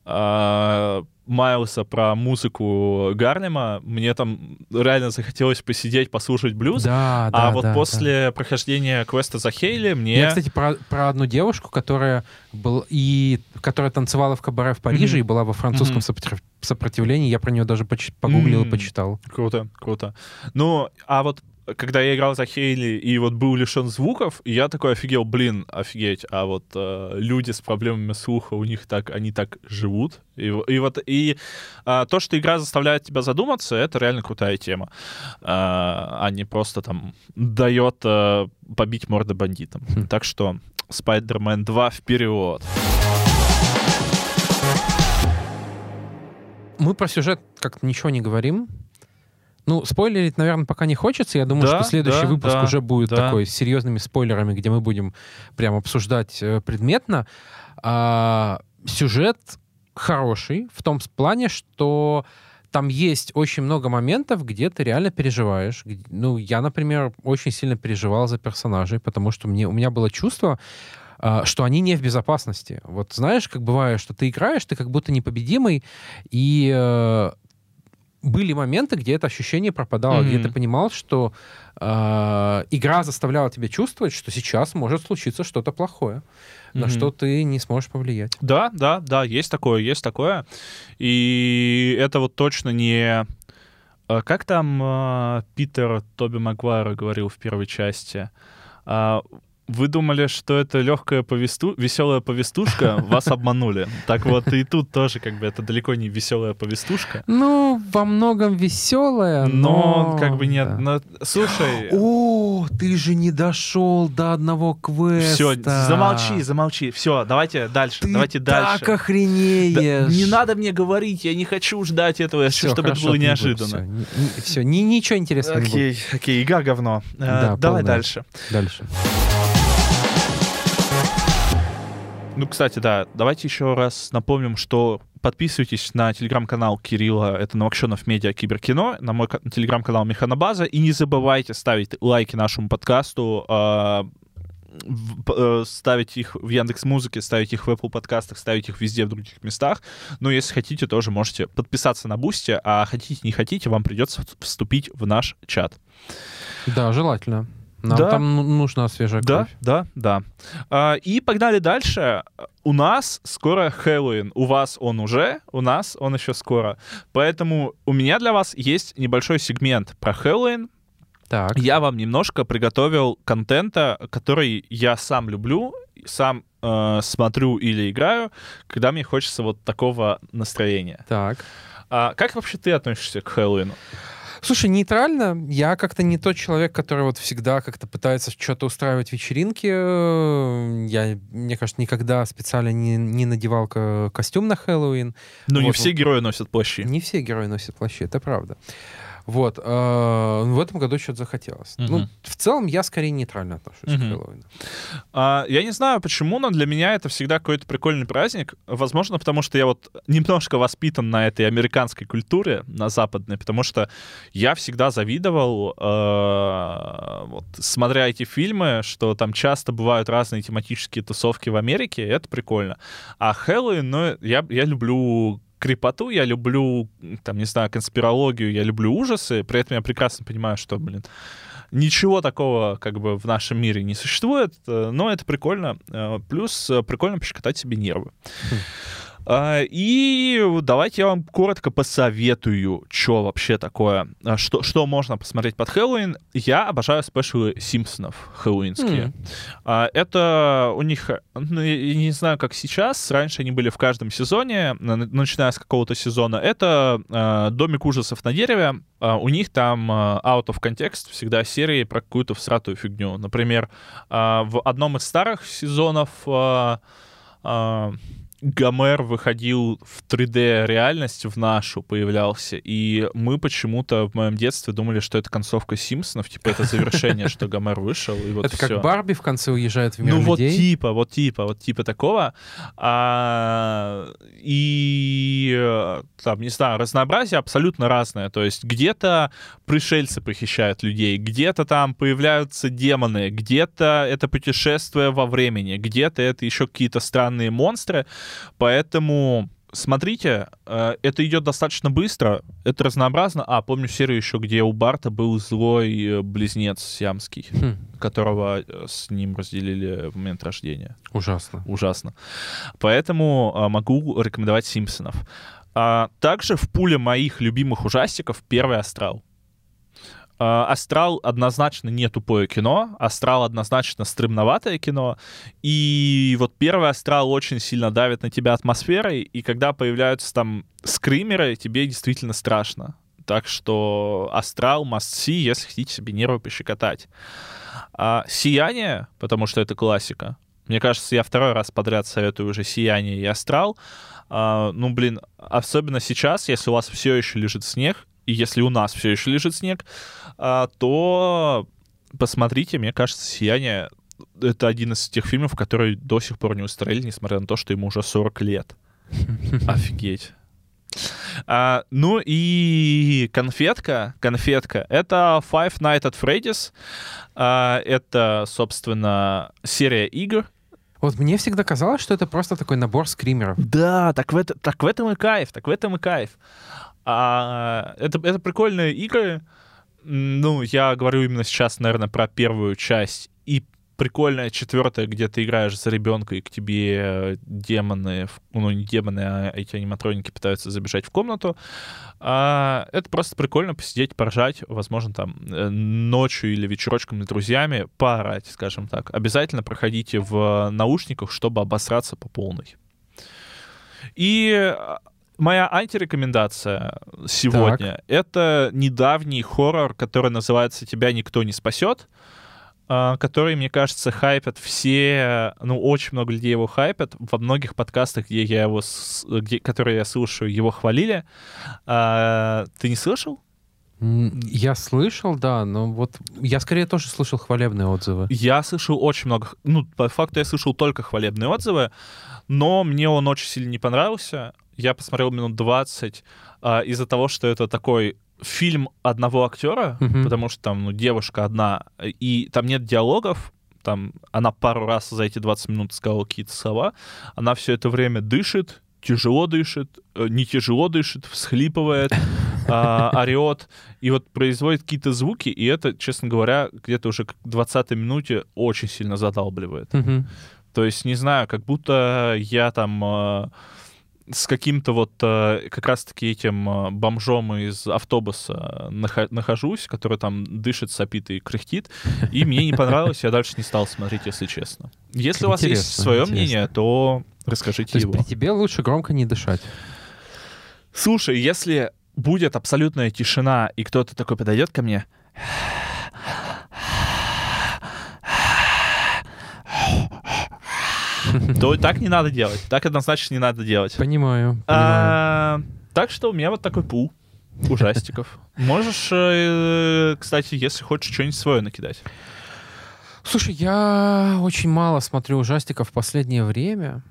а, Майлса про музыку Гарлема, мне там реально захотелось посидеть, послушать блюз. Да, да, а вот да, после прохождения квеста за Хейли мне... Я, кстати, про, про одну девушку, которая был и которая танцевала в кабаре в Париже Мгм. и была во французском сопротив- сопротивлении. Я про нее даже поч- погуглил и М. почитал. Круто, круто. Ну, а вот когда я играл за Хейли и вот был лишен звуков, я такой офигел, блин, офигеть, а вот э, люди с проблемами слуха, у них так, они так живут. И, и вот, и а, то, что игра заставляет тебя задуматься, это реально крутая тема. А, а не просто там дает э, побить морды бандитам. Хм. Так что Spider-Man 2 вперед. Мы про сюжет как-то ничего не говорим. Ну, спойлерить, наверное, пока не хочется. Я думаю, Да, что следующий да, выпуск да, уже будет да. такой с серьезными спойлерами, где мы будем прям обсуждать э, предметно. А, сюжет хороший в том плане, что там есть очень много моментов, где ты реально переживаешь. Ну, я, например, очень сильно переживал за персонажей, потому что мне, у меня было чувство, а, что они не в безопасности. Вот знаешь, как бывает, что ты играешь, ты как будто непобедимый, и э, были моменты, где это ощущение пропадало, где Мгм. ты понимал, что э, игра заставляла тебя чувствовать, что сейчас может случиться что-то плохое, на Мгм. что ты не сможешь повлиять. Да, да, да, есть такое, есть такое. И это вот точно не... э, Как там э, Питер Тоби Магуайр говорил в первой части? А, Вы думали, что это легкая повесту... веселая повестушка, вас обманули. Так вот и тут тоже как бы это далеко не веселая повестушка. Ну, во многом веселое, но... Но как бы нет. да. но- Слушай, О, ты же не дошел до одного квеста. все, замолчи, замолчи. Все, давайте дальше, Ты давайте дальше. так охренеешь. Да, не надо мне говорить, я не хочу ждать этого, я хочу, чтобы это хорошо, было не буду, неожиданно. Все, ничего интересного не будет. Окей, окей, игра говно. Э, Да, давай полная. дальше. Дальше. Ну, кстати, да, давайте еще раз напомним, что подписывайтесь на телеграм-канал Кирилла, это Новокшенов Медиа Киберкино, на мой ка- телеграм-канал Механобаза, и не забывайте ставить лайки нашему подкасту, п- э, ставить их в Яндекс Музыке, ставить их в Apple подкастах, ставить их везде в других местах. Ну, если хотите, тоже можете подписаться на Boosty, а хотите, не хотите, вам придется вступить в наш чат. Да, желательно. Нам Да. там ну- нужна свежая Да, кровь. да, да. А, и погнали дальше. У нас скоро Хэллоуин. У вас он уже, у нас он еще скоро. Поэтому у меня для вас есть небольшой сегмент про Хэллоуин. Так. Я вам немножко приготовил контента, который я сам люблю, сам э, смотрю или играю, когда мне хочется вот такого настроения. Так. А как вообще ты относишься к Хэллоуину? Слушай, нейтрально. Я как-то не тот человек, который вот всегда как-то пытается что-то устраивать вечеринки. Э, Я, мне кажется, никогда специально не, не надевал ко- костюм на Хэллоуин. Ну, не Вот, все вот. герои носят плащи. Не все герои носят плащи, это правда. Вот. э, в этом году что-то захотелось. Мгм. Ну, в целом, я скорее нейтрально отношусь Мгм. к Хэллоуину. А, я не знаю почему, но для меня это всегда какой-то прикольный праздник. Возможно, потому что я вот немножко воспитан на этой американской культуре, на западной, потому что я всегда завидовал, э, вот, смотря эти фильмы, что там часто бывают разные тематические тусовки в Америке, это прикольно. А Хэллоуин, ну, я, я люблю крепоту, я люблю, там, не знаю, конспирологию, я люблю ужасы, при этом я прекрасно понимаю, что, блин, ничего такого как бы в нашем мире не существует, э, но это прикольно. Э, Плюс э, прикольно пощекотать себе нервы. А, И давайте я вам коротко посоветую, что вообще такое, а, что, что можно посмотреть под Хэллоуин. Я обожаю спешлы Симпсонов хэллоуинские. А, Это у них, ну, я не знаю, как сейчас, раньше они были в каждом сезоне, начиная с какого-то сезона. Это «Домик ужасов на дереве». А, У них там out of context всегда серии про какую-то всратую фигню. Например, а, в одном из старых сезонов а, а, Гомер выходил в 3D-реальность, в нашу появлялся, и мы почему-то в моем детстве думали, что это концовка Симпсонов, типа это завершение, что Гомер вышел, и вот это как Барби в конце уезжает в мир Ну вот типа, вот типа, вот типа такого. А, и э, там, не знаю, разнообразие абсолютно разное. То есть где-то пришельцы похищают людей, где-то там появляются демоны, где-то это путешествие во времени, где-то это еще какие-то странные монстры. Поэтому смотрите, э, это идет достаточно быстро, это разнообразно. А, помню серию еще, где у Барта был злой э, близнец сиамский, Хм, которого э, с ним разделили в момент рождения. ужасно. Ужасно. Поэтому могу рекомендовать «Симпсонов». А, также в пуле моих любимых ужастиков первый «Астрал». А, «Астрал» однозначно не тупое кино, «Астрал» однозначно стремноватое кино, и вот первый «Астрал» очень сильно давит на тебя атмосферой, и когда появляются там скримеры, тебе действительно страшно. Так что «Астрал» must see, если хотите себе нервы пощекотать. А «Сияние», потому что это классика, мне кажется, я второй раз подряд советую уже «Сияние» и «Астрал». А, ну, блин, особенно сейчас, если у вас все еще лежит снег, и если у нас все еще лежит снег, а, то посмотрите, мне кажется, «Сияние» — это один из тех фильмов, которые до сих пор не устарели, несмотря на то, что ему уже 40 лет. Офигеть. А, ну и конфетка, конфетка, это Five Nights at Freddy's. А, это, собственно, серия игр, Вот мне всегда казалось, что это просто такой набор скримеров. Да, так в, это, так в этом и кайф, так в этом и кайф. А, это, это прикольные игры. Ну, я говорю именно сейчас, наверное, про первую часть. И прикольная четвертая, где ты играешь за ребенка, и к тебе э, демоны, ну, не демоны, а эти аниматроники пытаются забежать в комнату. А, это просто прикольно посидеть, поржать, возможно, там э, ночью или вечерочком с друзьями, поорать, скажем так. Обязательно проходите в наушниках, чтобы обосраться по полной. И э, моя антирекомендация сегодня — это недавний хоррор, который называется «Тебя никто не спасет», а, который, мне кажется, хайпят все, ну, очень много людей его хайпят. Во многих подкастах, где я его, где, которые я слушаю, его хвалили. А, ты не слышал? Я слышал, да, но вот я скорее тоже слышал хвалебные отзывы. Я слышал очень много... Ну, по факту я слышал только хвалебные отзывы, но мне он очень сильно не понравился. Я посмотрел минут 20 а, из-за того, что это такой фильм одного актера, Мгм. потому что там ну, девушка одна, и там нет диалогов, там она пару раз за эти 20 минут сказала какие-то слова, она все это время дышит, тяжело дышит, э, не тяжело дышит, всхлипывает, а, орет, и вот производит какие-то звуки, и это, честно говоря, где-то уже к 20 минуте очень сильно задалбливает. То есть, не знаю, как будто я там э, с каким-то вот э, как раз-таки этим э, бомжом из автобуса нахо- нахожусь, который там дышит, сопит и кряхтит, и мне не понравилось, я дальше не стал смотреть, если честно. Если у вас есть свое интересно. мнение, то расскажите То есть его. при тебе лучше громко не дышать. Слушай, если будет абсолютная тишина, и кто-то такой подойдет ко мне, то так не надо делать. Так однозначно не надо делать. Понимаю, понимаю. А, так что у меня вот такой пул ужастиков. Можешь, э, кстати, если хочешь, что-нибудь свое накидать. Слушай, я очень мало смотрю ужастиков в последнее время.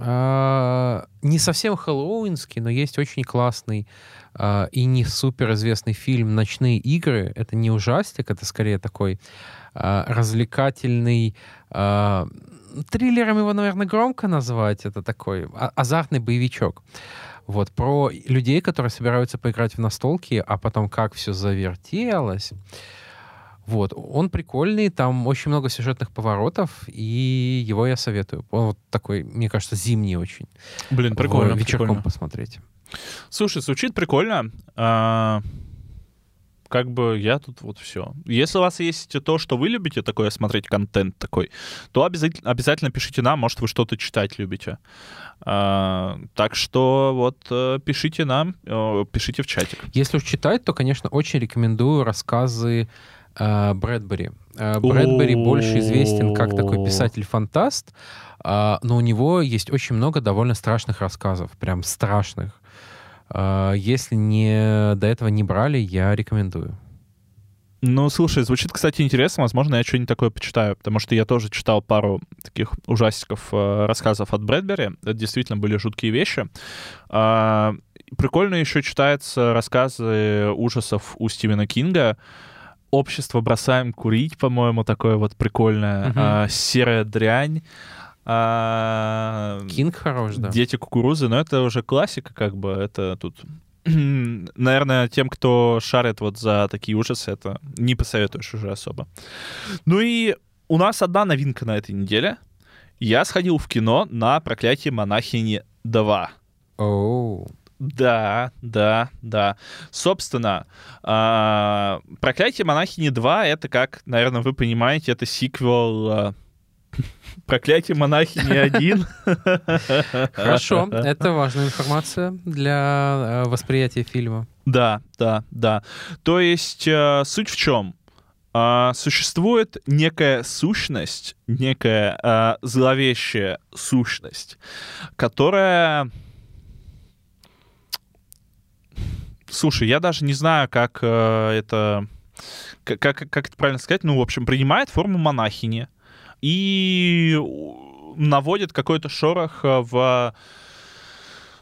А, Не совсем хэллоуинский, но есть очень классный а, и не супер известный фильм «Ночные игры». Это не ужастик, это скорее такой а, развлекательный... Триллером его, наверное, громко назвать. Это такой а- азартный боевичок. Вот, про людей, которые собираются поиграть в настолки, а потом как все завертелось. Вот, он прикольный, там очень много сюжетных поворотов, и его я советую. Он вот такой, мне кажется, зимний очень. Блин, прикольно, вечерком прикольно. посмотреть. Слушай, звучит прикольно. А, как бы я тут вот все. Если у вас есть то, что вы любите, такое смотреть контент такой, то обязательно, обязательно пишите нам, может, вы что-то читать любите. А, так что вот э, пишите нам, э, пишите в чатик. Если уж читать, то, конечно, очень рекомендую рассказы э, Брэдбери. Брэдбери больше известен как такой писатель-фантаст, а, но у него есть очень много довольно страшных рассказов, прям страшных. А, Если не до этого не брали, я рекомендую. Ну, слушай, звучит, кстати, интересно. Возможно, я что-нибудь такое почитаю, потому что я тоже читал пару таких ужастиков, э, рассказов от Брэдбери. Это действительно были жуткие вещи. А, Прикольно еще читаются рассказы ужасов у Стивена Кинга. «Общество бросаем курить», по-моему, такое вот прикольное. А, «Серая дрянь». А, Кинг хорош, да. Дети кукурузы, но это уже классика, как бы, это тут... Наверное, тем, кто шарит вот за такие ужасы, это не посоветуешь уже особо. Ну и у нас одна новинка на этой неделе. Я сходил в кино на «Проклятие монахини 2». Оу. Да, да, да. Собственно, а, «Проклятие монахини 2» — это, как, наверное, вы понимаете, это сиквел «Проклятие монахини 1». Хорошо, это важная информация для э, восприятия фильма. Да, да, да. То есть э, суть в чем? А, существует некая сущность, некая а, зловещая сущность, которая... Слушай, я даже не знаю, как э, это... Как, как, как это правильно сказать? Ну, в общем, принимает форму монахини и наводит какой-то шорох в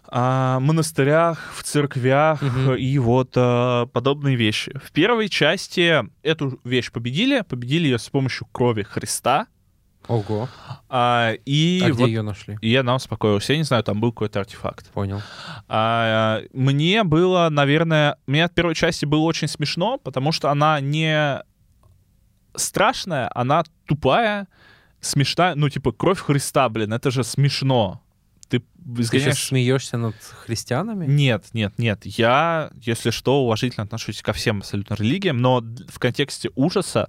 а, монастырях, в церквях Мгм. и вот а, подобные вещи. В первой части эту вещь победили, победили ее с помощью крови Христа. Ого. А, и а где вот ее нашли? и я нам успокоился. Я не знаю, там был какой-то артефакт. Понял. А, мне было, наверное, мне от первой части было очень смешно, потому что она не страшная, она тупая, смешная. Ну, типа, кровь Христа, блин, это же смешно. Ты Ты сейчас изгоняешь... смеешься над христианами? Нет, нет, нет. Я, если что, уважительно отношусь ко всем абсолютно религиям, но в контексте ужаса,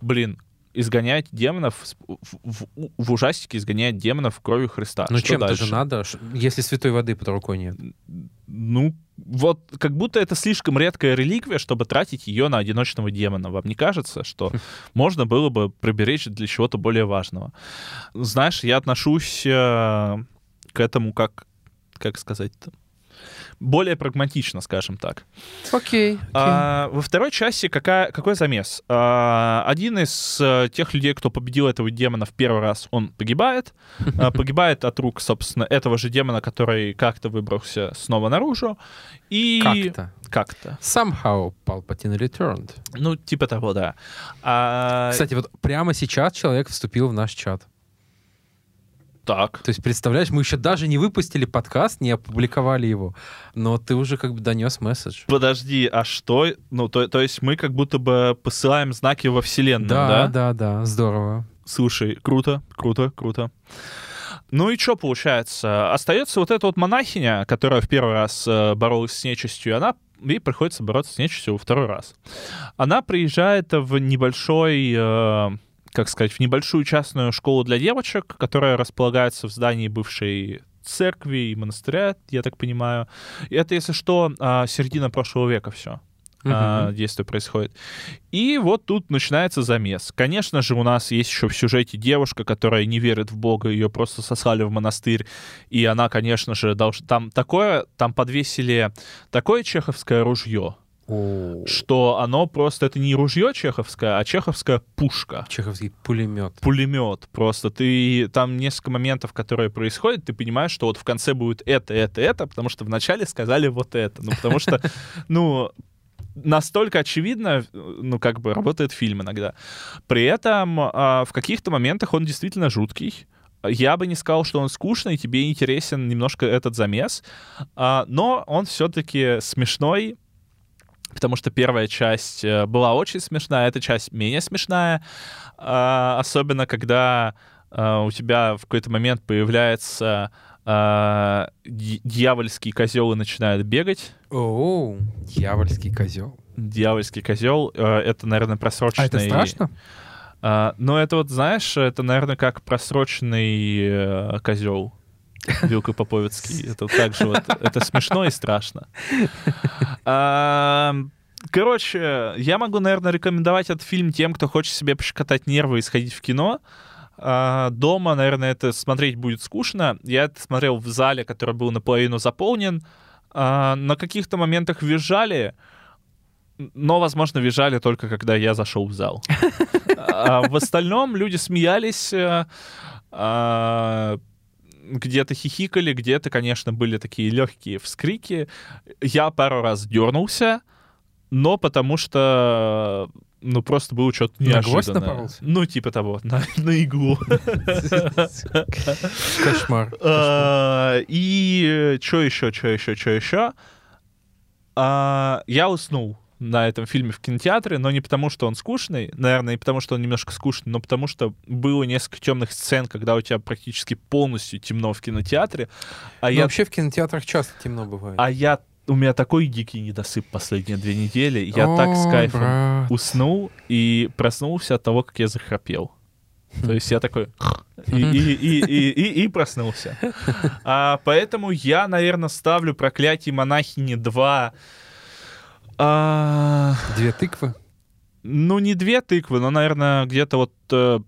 блин, изгонять демонов, в, в- в ужастике изгонять демонов кровью Христа. Ну чем-то же надо, если святой воды под рукой нет. Ну, вот как будто это слишком редкая реликвия, чтобы тратить ее на одиночного демона. Вам не кажется, что можно было бы приберечь для чего-то более важного? Знаешь, я отношусь э, к этому как, как сказать-то, более прагматично, скажем так. Окей. окей. А, во второй части какая, какой замес? А, один из э, тех людей, кто победил этого демона в первый раз, он погибает. А, погибает от рук, собственно, этого же демона, который как-то выбрался снова наружу. И... Как-то. Как-то. Somehow Palpatine returned. Ну, типа того, да. А, Кстати, вот прямо сейчас человек вступил в наш чат. Так. То есть, представляешь, мы еще даже не выпустили подкаст, не опубликовали его, но ты уже как бы донес месседж. Подожди, а что? Ну, то, то есть мы как будто бы посылаем знаки во Вселенную, Да, да? да, да, здорово. Слушай, круто, круто, круто. Ну и что получается? Остается вот эта вот монахиня, которая в первый раз э, боролась с нечистью, она ей приходится бороться с нечистью во второй раз. Она приезжает в небольшой, э, как сказать, в небольшую частную школу для девочек, которая располагается в здании бывшей церкви и монастыря, я так понимаю. И это, если что, а, середина прошлого века все Мгм. действие происходит. И вот тут начинается замес. Конечно же, у нас есть еще в сюжете девушка, которая не верит в Бога, ее просто сослали в монастырь, и она, конечно же, должна... Там такое, там подвесили такое чеховское ружье, О, что оно просто, это не ружье чеховское, а чеховская пушка. Чеховский пулемет. Пулемет. Просто ты там несколько моментов, которые происходят, ты понимаешь, что вот в конце будет это, это, это, потому что вначале сказали вот это. Ну, потому что, ну, настолько очевидно, ну, как бы работает фильм иногда. При этом а, в каких-то моментах он действительно жуткий. Я бы не сказал, что он скучный, тебе интересен немножко этот замес, а, но он все-таки смешной, потому что первая часть э, была очень смешная, эта часть менее смешная, а, особенно когда а, у тебя в какой-то момент появляется ди- дьявольский козел и начинает бегать. О, дьявольский козел. Дьявольский козел это, наверное, просроченный. А это страшно? А, но это вот, знаешь, это, наверное, как просроченный э, козел. Вилка Поповицкий. Это так же вот, это смешно и страшно. А, Короче, я могу, наверное, рекомендовать этот фильм тем, кто хочет себе пощекотать нервы и сходить в кино. А, Дома, наверное, это смотреть будет скучно. Я это смотрел в зале, который был наполовину заполнен. А, На каких-то моментах визжали, но, возможно, визжали только когда я зашел в зал. В остальном люди смеялись, э, где-то хихикали, где-то, конечно, были такие легкие вскрики. Я пару раз дернулся, но потому что ну, просто было что-то На гвоздь неожиданное. Ну, типа того, на, на иглу. Кошмар. А, И что еще, что еще, что еще? Я уснул на этом фильме в кинотеатре, но не потому, что он скучный, наверное, и потому, что он немножко скучный, но потому, что было несколько темных сцен, когда у тебя практически полностью темно в кинотеатре, а Ну, я, вообще в кинотеатрах часто темно бывает. а я, у меня такой дикий недосып последние две недели, я так с О, кайфом брат. уснул и проснулся от того, как я захрапел. То есть я такой... И, и, и, и, и- и проснулся. А, поэтому я, наверное, ставлю «Проклятие монахини 2». А, Две тыквы? ну, не две тыквы, но, наверное, где-то вот э,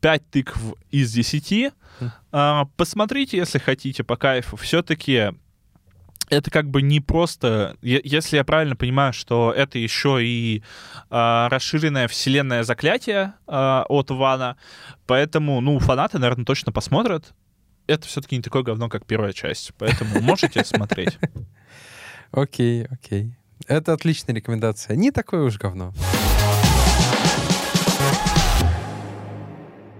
пять тыкв из десяти. Хм. А, посмотрите, если хотите, по кайфу. Все-таки это как бы не просто... Если я правильно понимаю, что это еще и а, расширенная вселенная заклятия а, от Вана, поэтому, ну, фанаты, наверное, точно посмотрят. Это все-таки не такое говно, как первая часть, поэтому можете смотреть. Окей, окей. Это отличная рекомендация. Не такое уж говно.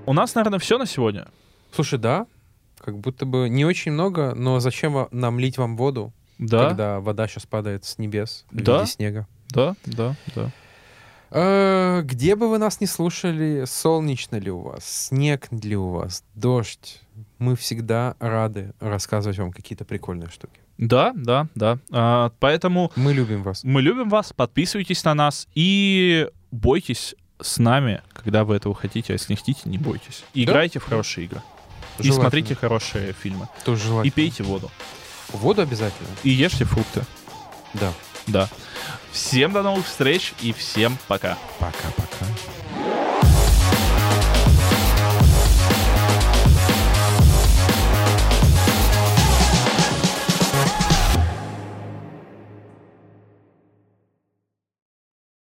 У нас, наверное, все на сегодня. Слушай, да, как будто бы не очень много, но зачем нам лить вам воду, Да, когда вода сейчас падает с небес в Да. виде снега? да, да, да. Э, Где бы вы нас не слушали, солнечно ли у вас, снег ли у вас, дождь, мы всегда рады рассказывать вам какие-то прикольные штуки. Да, да, да. А, поэтому Мы любим вас. мы любим вас, подписывайтесь на нас и бойтесь с нами, когда вы этого хотите, а если не хотите, не бойтесь. И Да. Играйте в хорошие игры. И смотрите хорошие фильмы. Тоже И желательно. пейте воду. Воду обязательно. И ешьте фрукты. Да. Да. Всем до новых встреч и всем пока. Пока-пока.